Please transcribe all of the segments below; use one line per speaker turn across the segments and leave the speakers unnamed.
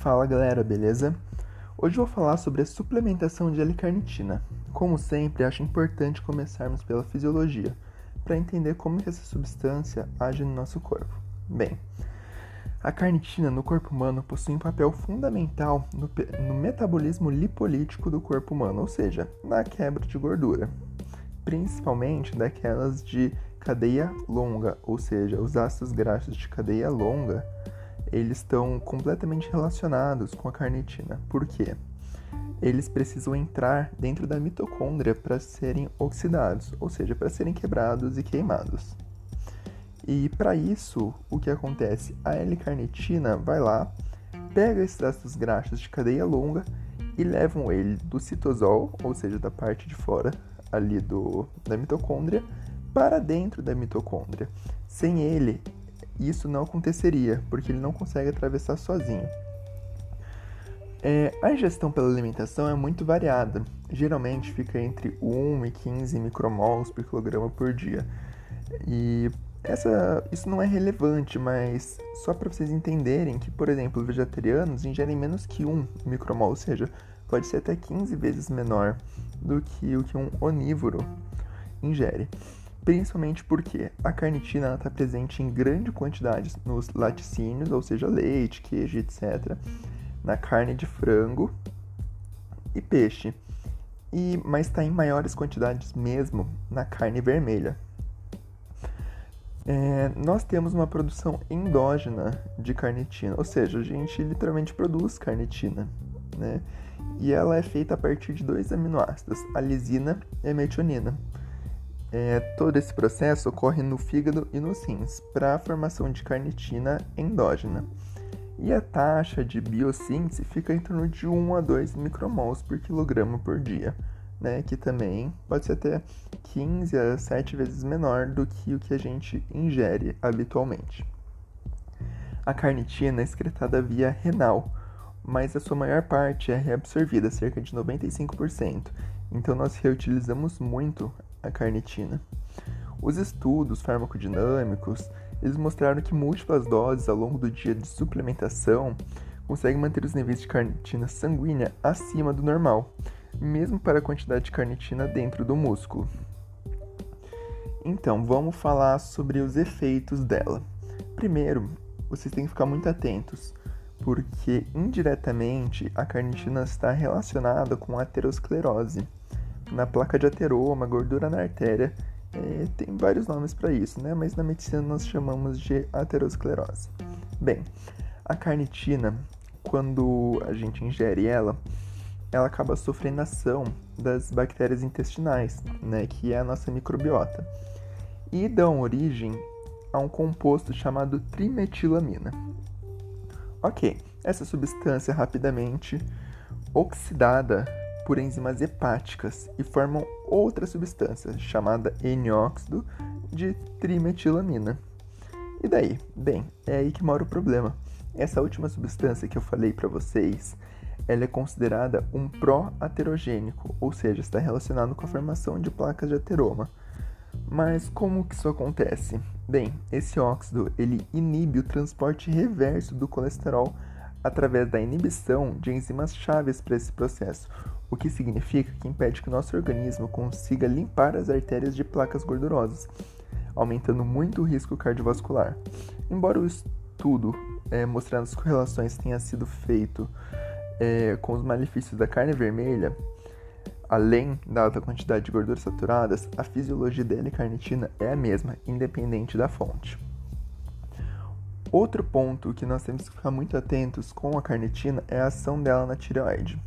Fala galera, beleza? Hoje vou falar sobre a suplementação de L-carnitina. Como sempre, acho importante começarmos pela fisiologia, para entender como essa substância age no nosso corpo. Bem, a carnitina no corpo humano possui um papel fundamental no, no metabolismo lipolítico do corpo humano, ou seja, na quebra de gordura, principalmente daquelas de cadeia longa, ou seja, os ácidos graxos de cadeia longa, eles estão completamente relacionados com a carnitina. Por quê? Eles precisam entrar dentro da mitocôndria para serem oxidados, ou seja, para serem quebrados e queimados. E para isso, o que acontece? A L-carnitina vai lá, pega esses ácidos graxos de cadeia longa e levam ele do citosol, ou seja, da parte de fora ali do, da mitocôndria, para dentro da mitocôndria. Sem ele, isso não aconteceria, porque ele não consegue atravessar sozinho. É, a ingestão pela alimentação é muito variada, geralmente fica entre 1 e 15 micromols por quilograma por dia. E essa, isso não é relevante, mas só para vocês entenderem que, por exemplo, vegetarianos ingerem menos que 1 micromol, ou seja, pode ser até 15 vezes menor do que o que um onívoro ingere. Principalmente porque a carnitina está presente em grande quantidade nos laticínios, ou seja, leite, queijo, etc., na carne de frango e peixe, e mas está em maiores quantidades mesmo na carne vermelha, é, nós temos uma produção endógena de carnitina, ou seja, a gente literalmente produz carnitina, né? E ela é feita a partir de dois aminoácidos, a lisina e a metionina. É, todo esse processo ocorre no fígado e nos rins para a formação de carnitina endógena. E a taxa de biossíntese fica em torno de 1 a 2 micromols por quilograma por dia né, que também pode ser até 15 a 7 vezes menor do que o que a gente ingere habitualmente. A carnitina é excretada via renal, mas a sua maior parte é reabsorvida, cerca de 95%. Então nós reutilizamos muito a carnitina. Os estudos farmacodinâmicos, eles mostraram que múltiplas doses ao longo do dia de suplementação conseguem manter os níveis de carnitina sanguínea acima do normal, mesmo para a quantidade de carnitina dentro do músculo. Então, vamos falar sobre os efeitos dela. Primeiro, vocês têm que ficar muito atentos, porque indiretamente a carnitina está relacionada com a aterosclerose. Na placa de ateroma, gordura na artéria, é, tem vários nomes para isso, né? Mas na medicina nós chamamos de aterosclerose. Bem, a carnitina, quando a gente ingere ela, ela acaba sofrendo ação das bactérias intestinais, né, que é a nossa microbiota, e dão origem a um composto chamado trimetilamina. Ok, essa substância rapidamente oxidada por enzimas hepáticas e formam outra substância chamada N-óxido de trimetilamina. E daí? Bem, é aí que mora o problema. Essa última substância que eu falei para vocês, ela é considerada um pró-aterogênico, ou seja, está relacionado com a formação de placas de ateroma. Mas como que isso acontece? Bem, esse óxido ele inibe o transporte reverso do colesterol através da inibição de enzimas chaves para esse processo, o que significa que impede que o nosso organismo consiga limpar as artérias de placas gordurosas, aumentando muito o risco cardiovascular. Embora o estudo é, mostrando as correlações tenha sido feito é, com os malefícios da carne vermelha, além da alta quantidade de gorduras saturadas, a fisiologia da L-carnitina é a mesma, independente da fonte. Outro ponto que nós temos que ficar muito atentos com a carnitina é a ação dela na tireoide.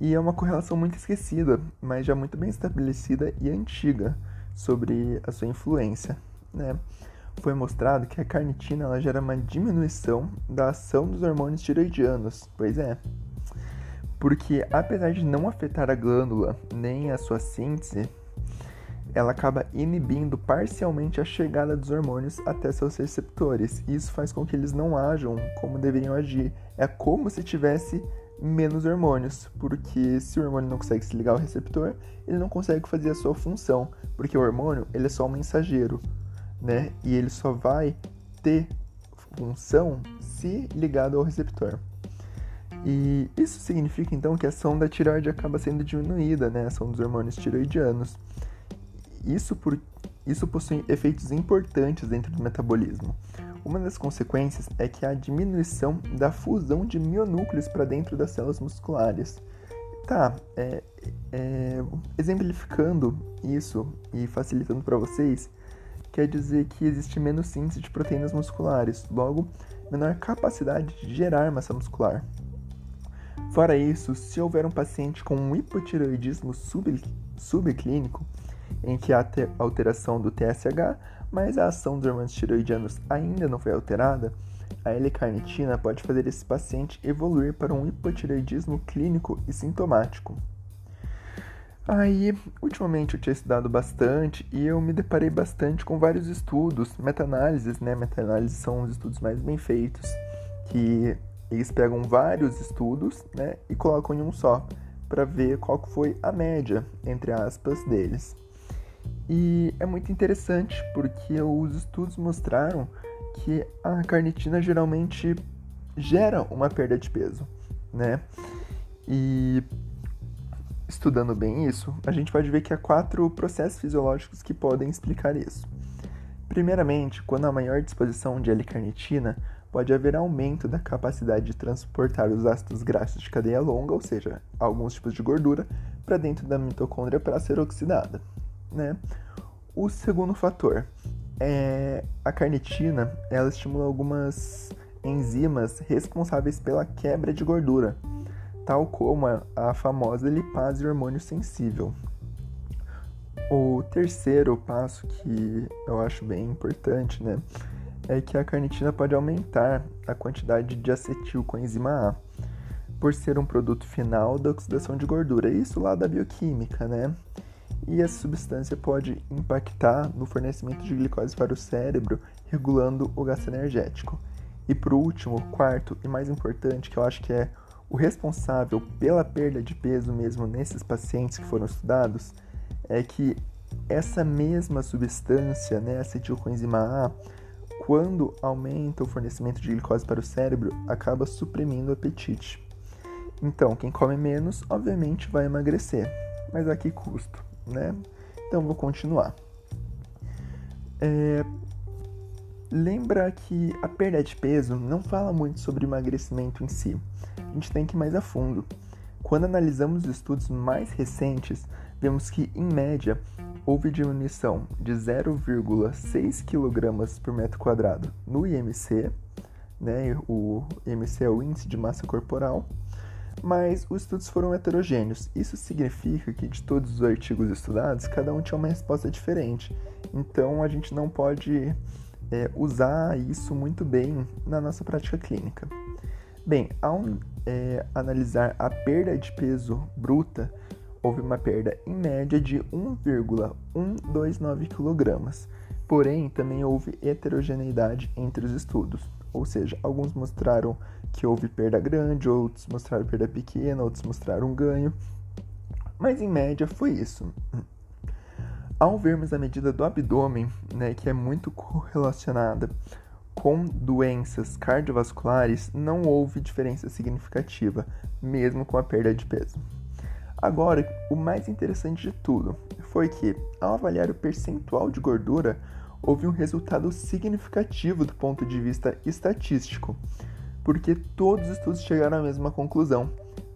E é uma correlação muito esquecida, mas já muito bem estabelecida e antiga sobre a sua influência. Né? foi mostrado que a carnitina ela gera uma diminuição da ação dos hormônios tiroidianos. Pois é. Porque apesar de não afetar a glândula nem a sua síntese, ela acaba inibindo parcialmente a chegada dos hormônios até seus receptores. Isso faz com que eles não ajam como deveriam agir. É como se tivesse menos hormônios, porque se o hormônio não consegue se ligar ao receptor, ele não consegue fazer a sua função, porque o hormônio ele é só um mensageiro né? E ele só vai ter função se ligado ao receptor. E isso significa então que a ação da tireoide acaba sendo diminuída, né? A ação dos hormônios tireoidianos. Isso, por, isso possui efeitos importantes dentro do metabolismo. Uma das consequências é que há diminuição da fusão de mionúcleos para dentro das células musculares. Tá, é, é, exemplificando isso e facilitando para vocês, quer dizer que existe menos síntese de proteínas musculares, logo, menor capacidade de gerar massa muscular. Fora isso, se houver um paciente com um hipotireoidismo sub, subclínico, em que há alteração do TSH, mas a ação dos hormônios tiroidianos ainda não foi alterada, a L-carnitina pode fazer esse paciente evoluir para um hipotireoidismo clínico e sintomático. Aí, ultimamente eu tinha estudado bastante e eu me deparei bastante com vários estudos, meta-análises, né? Meta-análises são os estudos mais bem feitos, que eles pegam vários estudos, né, e colocam em um só, para ver qual foi a média, entre aspas, deles. E é muito interessante porque os estudos mostraram que a carnitina geralmente gera uma perda de peso, né? E estudando bem isso, a gente pode ver que há quatro processos fisiológicos que podem explicar isso. Primeiramente, quando há maior disposição de L-carnitina, pode haver aumento da capacidade de transportar os ácidos graxos de cadeia longa, ou seja, alguns tipos de gordura, para dentro da mitocôndria para ser oxidada né? O segundo fator é a carnitina, ela estimula algumas enzimas responsáveis pela quebra de gordura, tal como a, a famosa lipase hormônio sensível. O terceiro passo que eu acho bem importante, né, é que a carnitina pode aumentar a quantidade de acetil coenzima A, por ser um produto final da oxidação de gordura. Isso lá da bioquímica, né? E essa substância pode impactar no fornecimento de glicose para o cérebro, regulando o gasto energético. E por último, quarto e mais importante, que eu acho que é o responsável pela perda de peso mesmo nesses pacientes que foram estudados, é que essa mesma substância, né, acetilcoenzima A, quando aumenta o fornecimento de glicose para o cérebro, acaba suprimindo o apetite. Então, quem come menos, obviamente, vai emagrecer, mas a que custo? Né? Então vou continuar. É, lembra que a perda de peso não fala muito sobre emagrecimento em si. A gente tem que ir mais a fundo. Quando analisamos os estudos mais recentes, vemos que, em média, houve diminuição de 0,6 kg por metro quadrado no IMC, né? O IMC é o índice de massa corporal, mas os estudos foram heterogêneos. Isso significa que de todos os artigos estudados, cada um tinha uma resposta diferente. Então a gente não pode é, usar isso muito bem na nossa prática clínica. Bem, ao é, analisar a perda de peso bruta, houve uma perda em média de 1,129 kg. Porém, também houve heterogeneidade entre os estudos, ou seja, alguns mostraram que houve perda grande, outros mostraram perda pequena, outros mostraram ganho. Mas em média foi isso. Ao vermos a medida do abdômen, né, que é muito correlacionada com doenças cardiovasculares, não houve diferença significativa, mesmo com a perda de peso. Agora, o mais interessante de tudo foi que, ao avaliar o percentual de gordura, houve um resultado significativo do ponto de vista estatístico porque todos os estudos chegaram à mesma conclusão.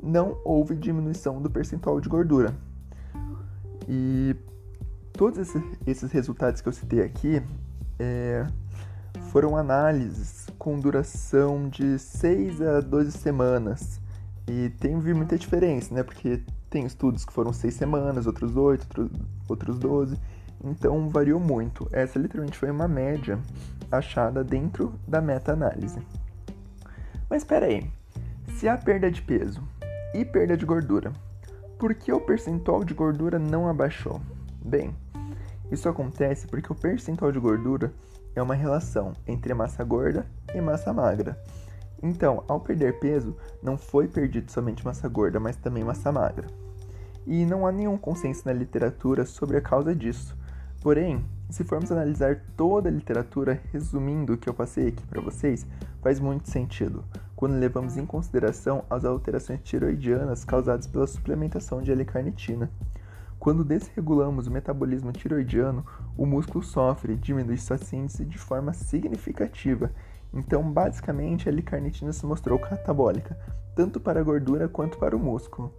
Não houve diminuição do percentual de gordura. E todos esses resultados que eu citei aqui é, foram análises com duração de 6 a 12 semanas. E tem muita diferença, né? Porque tem estudos que foram 6 semanas, outros 8, outros, outros 12. Então variou muito. Essa literalmente foi uma média achada dentro da meta-análise. Mas espera aí, se há perda de peso e perda de gordura, por que o percentual de gordura não abaixou? Bem, isso acontece porque o percentual de gordura é uma relação entre massa gorda e massa magra. Então, ao perder peso, não foi perdido somente massa gorda, mas também massa magra. E não há nenhum consenso na literatura sobre a causa disso. Porém, se formos analisar toda a literatura, resumindo o que eu passei aqui para vocês, faz muito sentido quando levamos em consideração as alterações tiroidianas causadas pela suplementação de L-carnitina. Quando desregulamos o metabolismo tiroidiano, o músculo sofre, diminui sua síntese de forma significativa. Então, basicamente, a L-carnitina se mostrou catabólica, tanto para a gordura quanto para o músculo.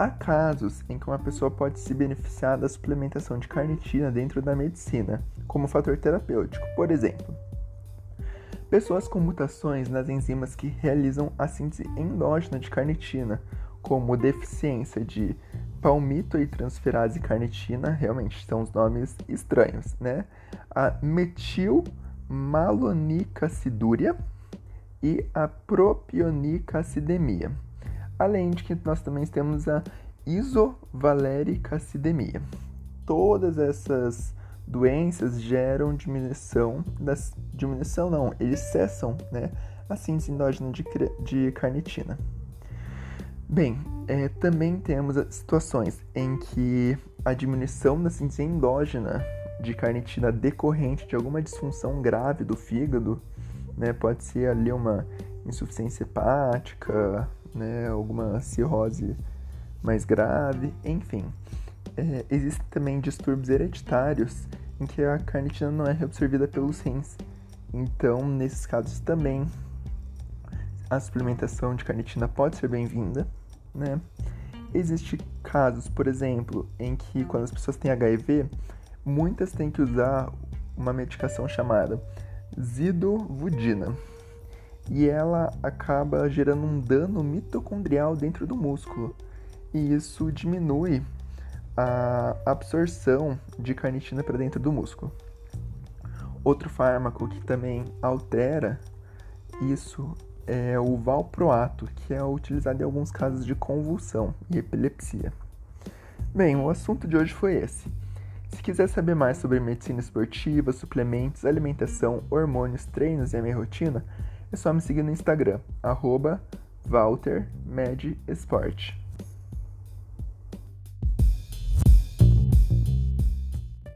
Há casos em que uma pessoa pode se beneficiar da suplementação de carnitina dentro da medicina, como fator terapêutico. Por exemplo, pessoas com mutações nas enzimas que realizam a síntese endógena de carnitina, como deficiência de palmitoitransferase carnitina, realmente são os nomes estranhos, né? A metilmalonicacidúria e a propionicacidemia. Além de que nós também temos a isovaleриcacidemia. Todas essas doenças geram diminuição das diminuição não, eles cessam, né, a síntese endógena de, de carnitina. Bem, é, também temos situações em que a diminuição da síntese endógena de carnitina decorrente de alguma disfunção grave do fígado, né, pode ser ali uma insuficiência hepática, né, alguma cirrose mais grave, enfim. É, existem também distúrbios hereditários em que a carnitina não é reabsorvida pelos rins. Então, nesses casos também, a suplementação de carnitina pode ser bem-vinda, né? Existem casos, por exemplo, em que quando as pessoas têm HIV, muitas têm que usar uma medicação chamada zidovudina e ela acaba gerando um dano mitocondrial dentro do músculo. E isso diminui a absorção de carnitina para dentro do músculo. Outro fármaco que também altera isso é o valproato, que é utilizado em alguns casos de convulsão e epilepsia. Bem, o assunto de hoje foi esse. Se quiser saber mais sobre medicina esportiva, suplementos, alimentação, hormônios, treinos e a minha rotina, é só me seguir no Instagram, arroba WalterMedSport.